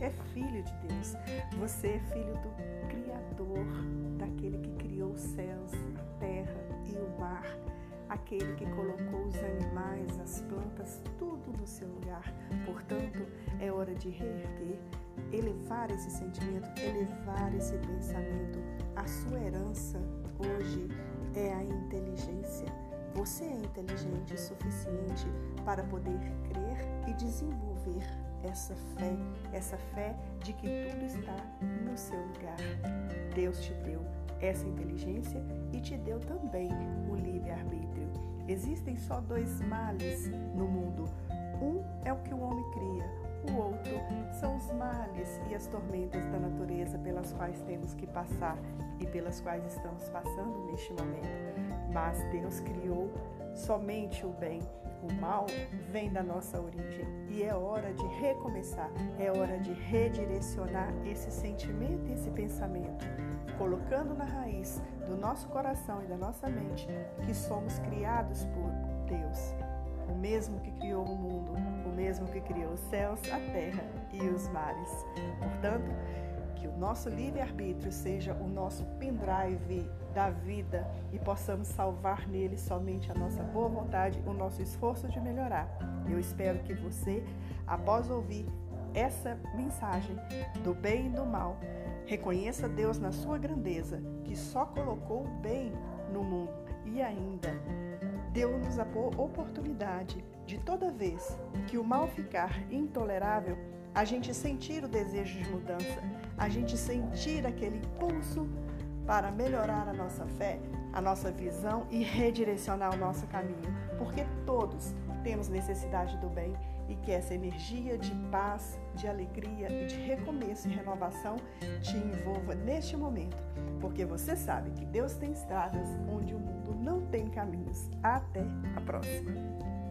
é filho de Deus. Você é filho do Criador, daquele que criou os céus, a terra e o mar, aquele que colocou os animais, as plantas, tudo no seu lugar. Portanto, é hora de reerguer, elevar esse sentimento, elevar esse pensamento. A sua herança hoje é a inteligência. Você é inteligente o suficiente para poder crer e desenvolver essa fé, essa fé de que tudo está no seu lugar. Deus te deu essa inteligência e te deu também o livre-arbítrio. Existem só dois males no mundo. Um é o que o homem cria, o outro são os males e as tormentas da natureza pelas quais temos que passar e pelas quais estamos passando neste momento. Mas Deus criou somente o bem. O mal vem da nossa origem e é hora de recomeçar, é hora de redirecionar esse sentimento e esse pensamento, colocando na raiz do nosso coração e da nossa mente que somos criados por Deus, o mesmo que criou o mundo, o mesmo que criou os céus, a terra e os mares. Portanto, que o nosso livre-arbítrio seja o nosso pendrive da vida e possamos salvar nele somente a nossa boa vontade, o nosso esforço de melhorar. Eu espero que você, após ouvir essa mensagem do bem e do mal, reconheça Deus na sua grandeza, que só colocou o bem no mundo e ainda deu-nos a oportunidade de toda vez que o mal ficar intolerável, a gente sentir o desejo de mudança, a gente sentir aquele impulso para melhorar a nossa fé, a nossa visão e redirecionar o nosso caminho, porque todos temos necessidade do bem e que essa energia de paz, de alegria e de recomeço e renovação te envolva neste momento, porque você sabe que Deus tem estradas onde o mundo não tem caminhos. Até a próxima!